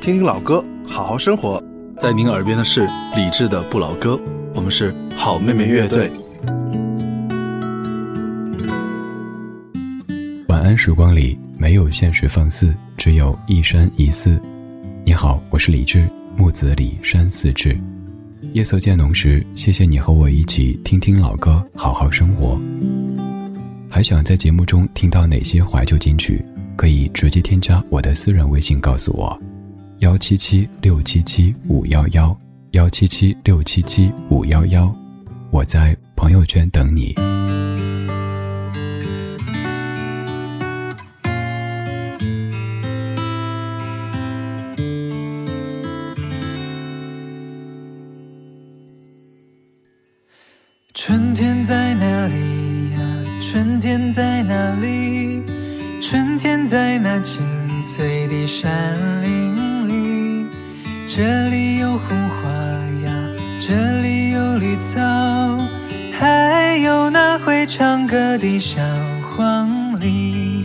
听听老歌，好好生活。在您耳边的是李志的不老歌，我们是好妹妹乐队。晚安时光里没有现实放肆，只有一山一寺。你好，我是李志，木子李山寺志。夜色渐浓时，谢谢你和我一起听听老歌，好好生活。还想在节目中听到哪些怀旧金曲？可以直接添加我的私人微信告诉我，幺七七六七七五幺幺，幺七七六七七五幺幺，我在朋友圈等你。春天在哪里呀？春天在哪里？春天在那青翠的山林，这里有红花呀，这里有绿草，还有那会唱歌的小黄鹂。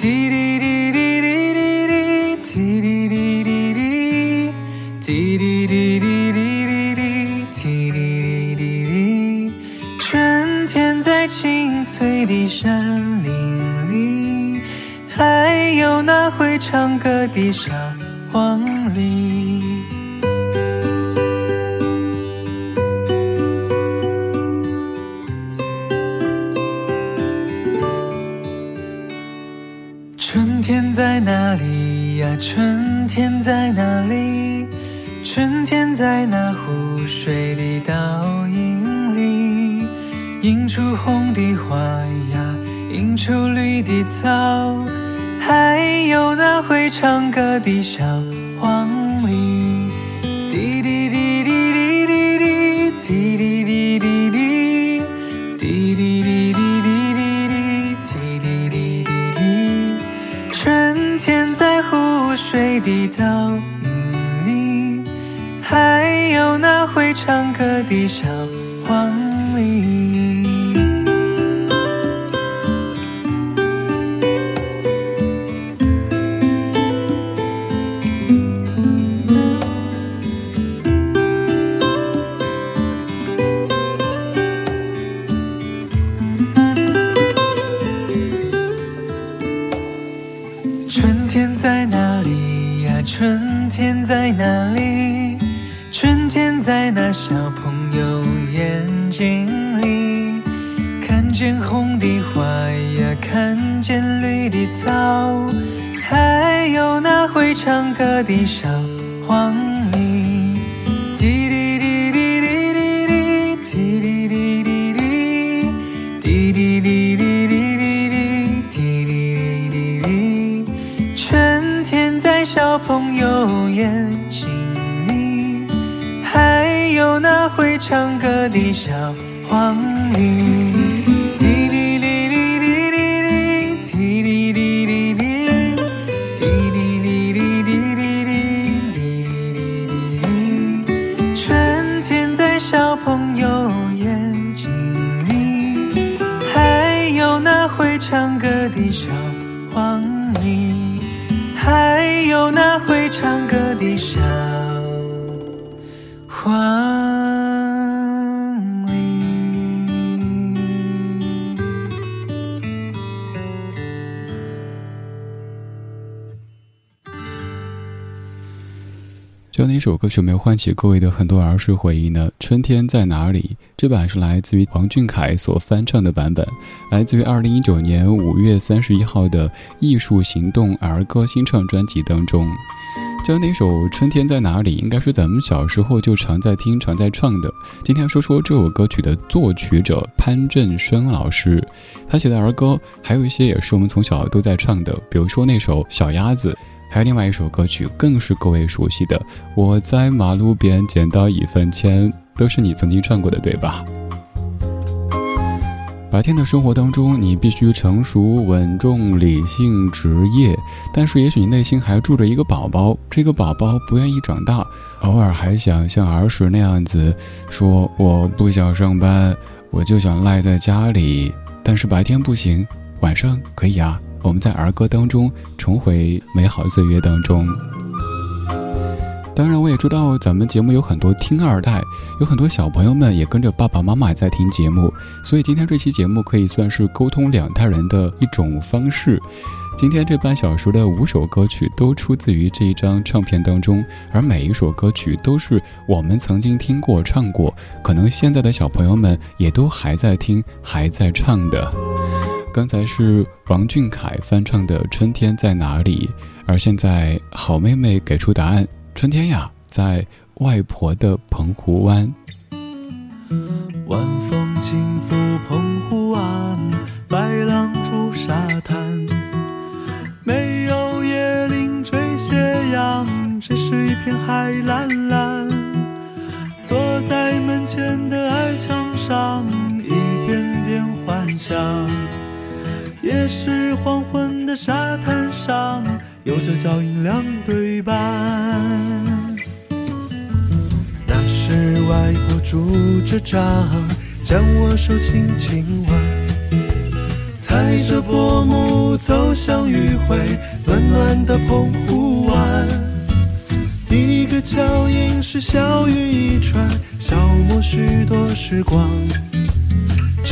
滴滴滴滴滴滴滴，滴滴滴滴滴，滴滴滴滴滴滴，滴滴滴滴。春天在青翠的山林里。还有那会唱歌的小黄鹂。春天在哪里？春天在那湖水的倒影里，映出红的花呀，映出绿的草。还有那会唱歌的小鹂。眼睛里，还有那会唱歌的小黄鹂。就哪首歌曲没有唤起各位的很多儿时回忆呢？春天在哪里？这版是来自于王俊凯所翻唱的版本，来自于二零一九年五月三十一号的《艺术行动儿歌新创专辑》当中。就那首《春天在哪里》，应该是咱们小时候就常在听、常在唱的。今天说说这首歌曲的作曲者潘振声老师，他写的儿歌还有一些也是我们从小都在唱的，比如说那首《小鸭子》。还有另外一首歌曲，更是各位熟悉的《我在马路边捡到一分钱》，都是你曾经唱过的，对吧？白天的生活当中，你必须成熟、稳重、理性、职业，但是也许你内心还住着一个宝宝，这个宝宝不愿意长大，偶尔还想像儿时那样子说：“我不想上班，我就想赖在家里。”但是白天不行，晚上可以啊。我们在儿歌当中重回美好岁月当中。当然，我也知道咱们节目有很多听二代，有很多小朋友们也跟着爸爸妈妈在听节目，所以今天这期节目可以算是沟通两代人的一种方式。今天这半小时的五首歌曲都出自于这一张唱片当中，而每一首歌曲都是我们曾经听过、唱过，可能现在的小朋友们也都还在听、还在唱的。刚才是王俊凯翻唱的《春天在哪里》，而现在好妹妹给出答案：春天呀，在外婆的澎湖湾。晚风轻拂澎湖湾，白浪逐沙滩。没有椰林缀斜阳，只是一片海蓝蓝。坐在门前的矮墙上，一遍遍幻想。是黄昏的沙滩上，有着脚印两对半。那时外婆拄着杖，将我手轻轻挽，踩着薄暮走向余晖，暖暖的澎湖湾。一个脚印是小雨一串，消磨许多时光。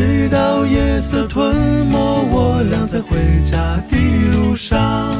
直到夜色吞没我俩在回家的路上，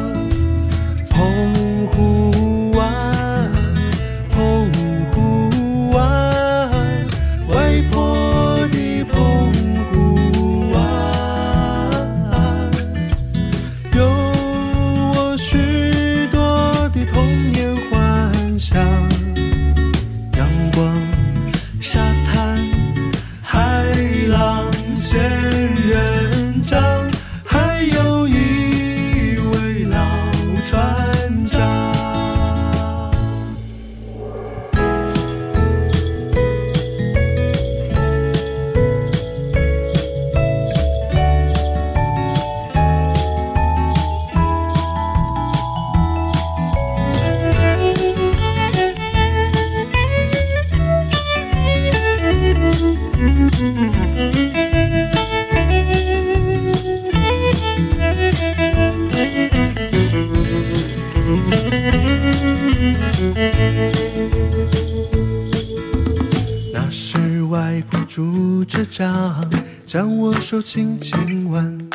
轻轻吻，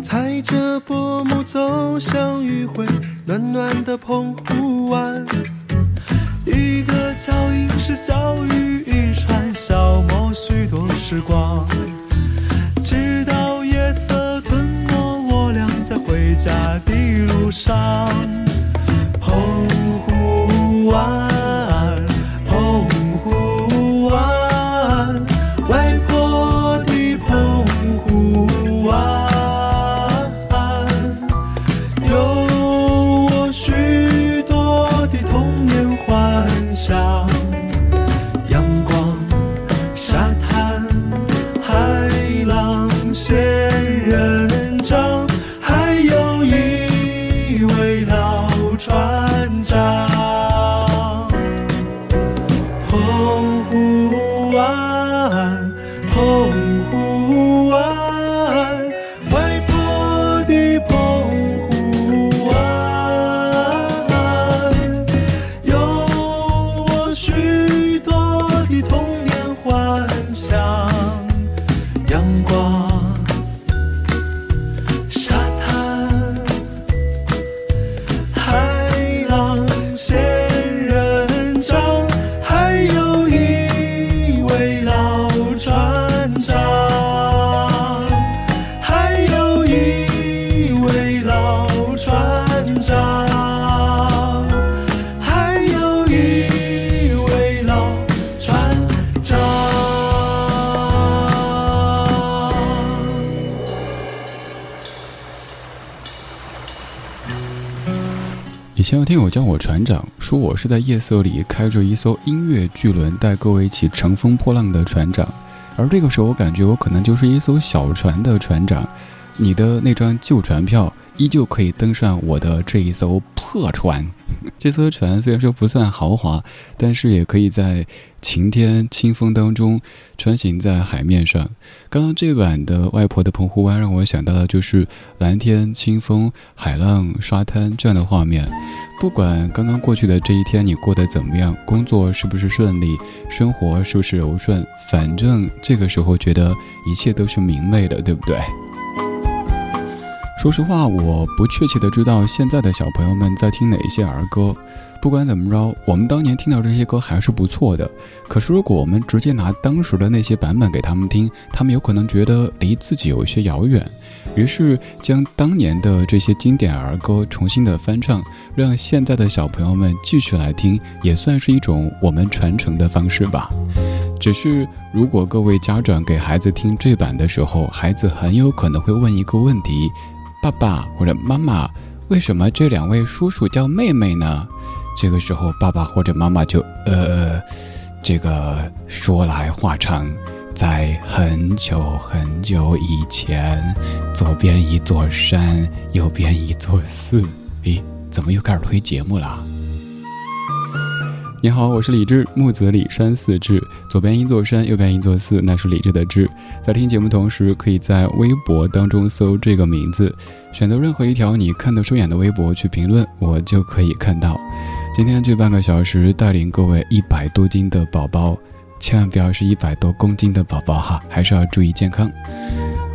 踩着薄暮走向余晖，暖暖的澎湖湾。一个脚印是小雨一串，消磨许多时光。直到夜色吞没我俩在回家的路上，以前有听友叫我船长，说我是在夜色里开着一艘音乐巨轮，带各位一起乘风破浪的船长。而这个时候，我感觉我可能就是一艘小船的船长。你的那张旧船票依旧可以登上我的这一艘破船。这艘船虽然说不算豪华，但是也可以在晴天清风当中穿行在海面上。刚刚这版的外婆的澎湖湾让我想到的就是蓝天、清风、海浪、沙滩这样的画面。不管刚刚过去的这一天你过得怎么样，工作是不是顺利，生活是不是柔顺，反正这个时候觉得一切都是明媚的，对不对？说实话，我不确切的知道现在的小朋友们在听哪些儿歌。不管怎么着，我们当年听到这些歌还是不错的。可是如果我们直接拿当时的那些版本给他们听，他们有可能觉得离自己有一些遥远。于是将当年的这些经典儿歌重新的翻唱，让现在的小朋友们继续来听，也算是一种我们传承的方式吧。只是如果各位家长给孩子听这版的时候，孩子很有可能会问一个问题。爸爸或者妈妈，为什么这两位叔叔叫妹妹呢？这个时候，爸爸或者妈妈就呃，这个说来话长，在很久很久以前，左边一座山，右边一座寺。咦，怎么又开始推节目了？你好，我是李志，木子李山寺志，左边一座山，右边一座寺，那是李志的志。在听节目同时，可以在微博当中搜这个名字，选择任何一条你看得顺眼的微博去评论，我就可以看到。今天这半个小时，带领各位一百多斤的宝宝，千万不要是一百多公斤的宝宝哈，还是要注意健康。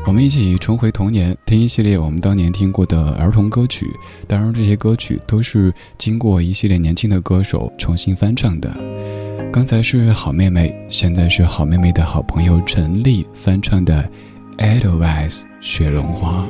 我们一起重回童年，听一系列我们当年听过的儿童歌曲。当然，这些歌曲都是经过一系列年轻的歌手重新翻唱的。刚才是好妹妹，现在是好妹妹的好朋友陈粒翻唱的《Edelweiss》雪绒花。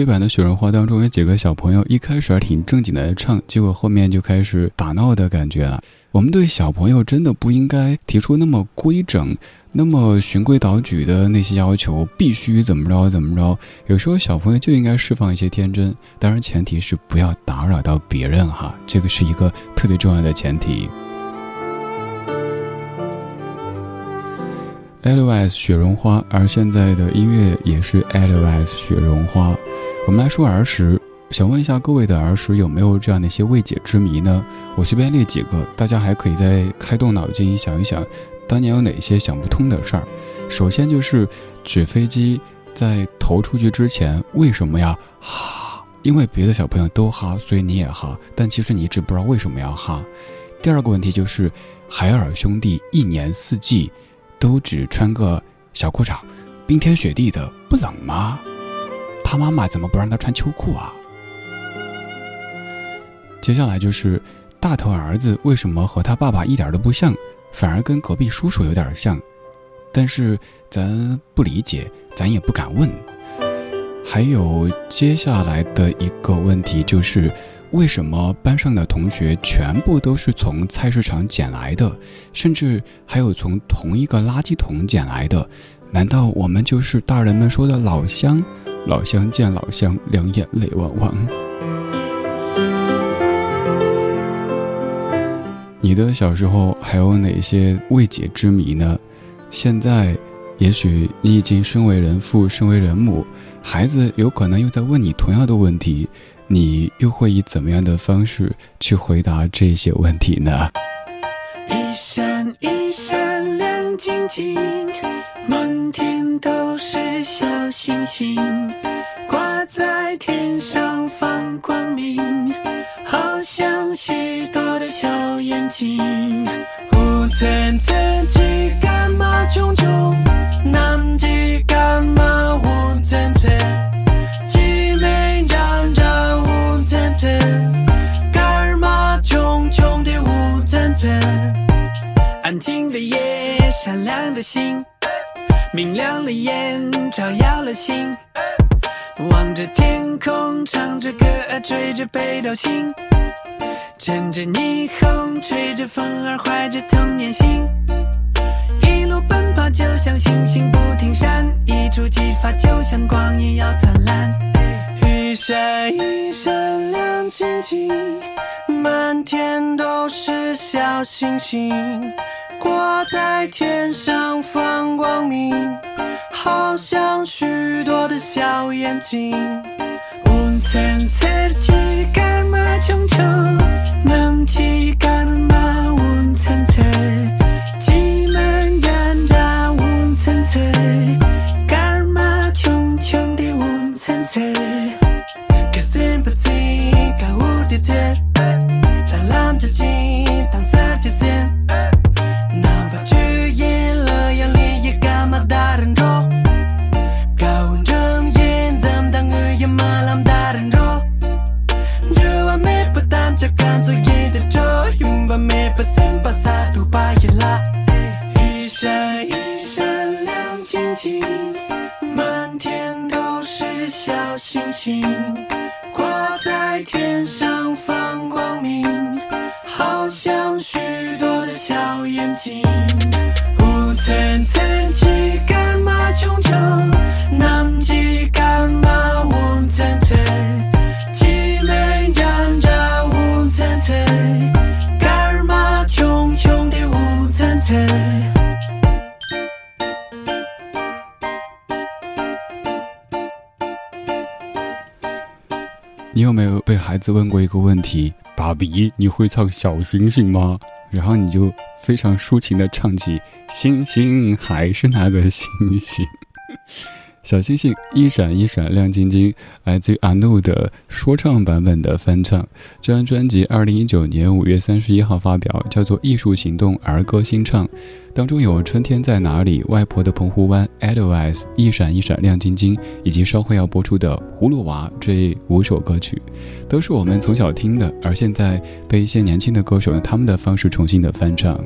这版的雪绒花当中有几个小朋友一开始还挺正经的唱，结果后面就开始打闹的感觉了。我们对小朋友真的不应该提出那么规整、那么循规蹈矩的那些要求，必须怎么着怎么着。有时候小朋友就应该释放一些天真，当然前提是不要打扰到别人哈，这个是一个特别重要的前提。Eloise 雪绒花，而现在的音乐也是 Eloise 雪绒花。我们来说儿时，想问一下各位的儿时有没有这样的一些未解之谜呢？我随便列几个，大家还可以再开动脑筋想一想，当年有哪些想不通的事儿。首先就是纸飞机在投出去之前为什么要哈因为别的小朋友都哈，所以你也哈，但其实你一直不知道为什么要哈。第二个问题就是，海尔兄弟一年四季都只穿个小裤衩，冰天雪地的不冷吗？他妈妈怎么不让他穿秋裤啊？接下来就是大头儿子为什么和他爸爸一点都不像，反而跟隔壁叔叔有点像？但是咱不理解，咱也不敢问。还有接下来的一个问题就是，为什么班上的同学全部都是从菜市场捡来的，甚至还有从同一个垃圾桶捡来的？难道我们就是大人们说的老乡？老乡见老乡，两眼泪汪汪。你的小时候还有哪些未解之谜呢？现在，也许你已经身为人父、身为人母，孩子有可能又在问你同样的问题，你又会以怎么样的方式去回答这些问题呢？一闪一闪亮晶晶，满天都是小星星，挂在天上放光明，好像许多的小眼睛。乌层层几干嘛炯炯，南极干嘛层层，几美张张乌层层，干嘛炯炯的乌层层。安静的夜，闪亮的星，明亮的眼，照耀了心。望着天空，唱着歌，追着北斗星。乘着霓虹，吹着风儿，怀着童年心，就像星星不停闪，一触即发，就像光阴要灿烂。一闪一闪亮晶晶，满天都是小星星，挂在天上放光明，好像许多的小眼睛。雾层层的干嘛穷穷？能起 tell 问过一个问题：“爸比，你会唱小星星吗？”然后你就非常抒情的唱起：“星星还是那个星星。”小星星一闪一闪亮晶晶，来自于阿怒的说唱版本的翻唱。这张专辑二零一九年五月三十一号发表，叫做《艺术行动儿歌新唱》，当中有《春天在哪里》、外婆的澎湖湾、Edelweiss、一闪一闪亮晶晶，以及稍后要播出的《葫芦娃》这五首歌曲，都是我们从小听的，而现在被一些年轻的歌手用他们的方式重新的翻唱。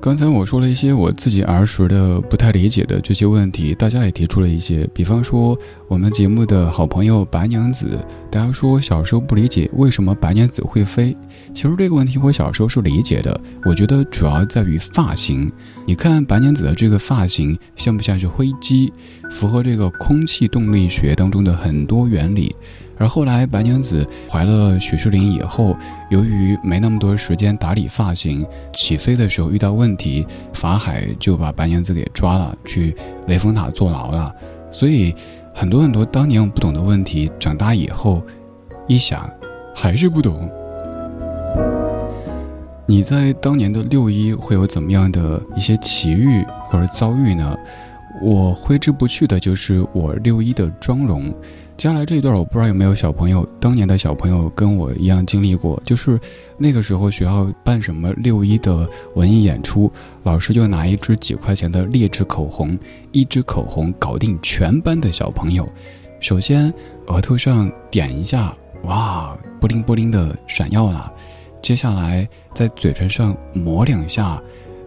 刚才我说了一些我自己儿时的不太理解的这些问题，大家也提出了一些，比方说我们节目的好朋友白娘子，大家说小时候不理解为什么白娘子会飞，其实这个问题我小时候是理解的，我觉得主要在于发型，你看白娘子的这个发型像不像是灰机，符合这个空气动力学当中的很多原理。而后来，白娘子怀了许仕林以后，由于没那么多时间打理发型，起飞的时候遇到问题，法海就把白娘子给抓了，去雷峰塔坐牢了。所以，很多很多当年我不懂的问题，长大以后一想，还是不懂。你在当年的六一会有怎么样的一些奇遇或者遭遇呢？我挥之不去的就是我六一的妆容。接下来这一段，我不知道有没有小朋友，当年的小朋友跟我一样经历过，就是那个时候学校办什么六一的文艺演出，老师就拿一支几块钱的劣质口红，一支口红搞定全班的小朋友。首先额头上点一下，哇，布灵布灵的闪耀了。接下来在嘴唇上抹两下，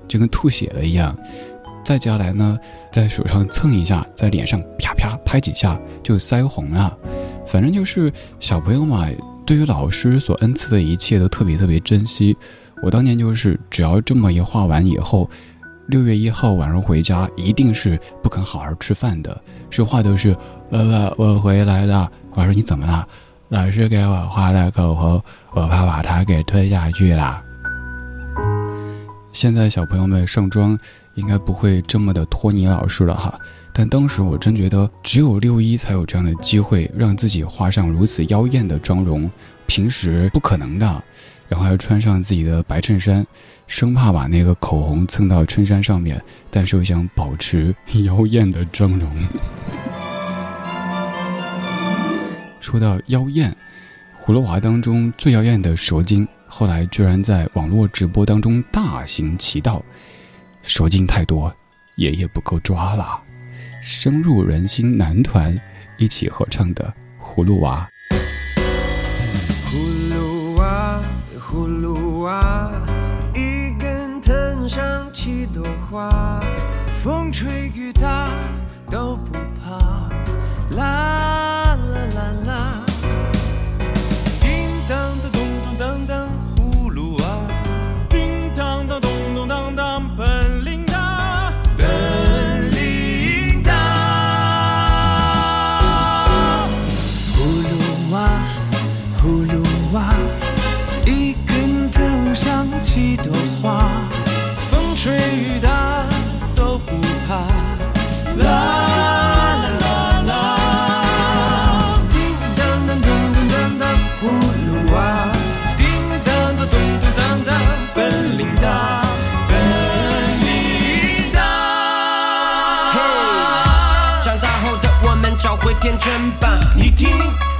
就跟吐血了一样。再接下来呢，在手上蹭一下，在脸上啪啪拍几下就腮红了。反正就是小朋友嘛，对于老师所恩赐的一切都特别特别珍惜。我当年就是只要这么一画完以后，六月一号晚上回家一定是不肯好好吃饭的，说话都是爸爸我回来了。我说你怎么了？老师给我画了口红，我怕把它给吞下去了。现在小朋友们上妆。应该不会这么的托尼老师了哈，但当时我真觉得只有六一才有这样的机会，让自己画上如此妖艳的妆容，平时不可能的。然后还穿上自己的白衬衫，生怕把那个口红蹭到衬衫上面，但是又想保持妖艳的妆容。说到妖艳，葫芦娃当中最妖艳的蛇精，后来居然在网络直播当中大行其道。手劲太多，爷爷不够抓了。深入人心男团一起合唱的《葫芦娃》。葫芦娃，葫芦娃，一根藤上七朵花，风吹雨打都不怕。啦真棒，你听，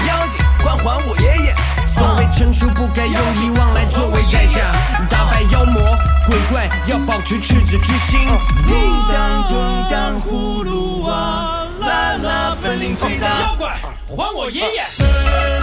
妖精快还我爷爷！所谓成熟，不该用遗忘来作为代价。打败妖魔鬼怪，要保持赤子之心。叮当咚当，葫芦娃，啦啦，本领最大。妖怪，还我爷爷！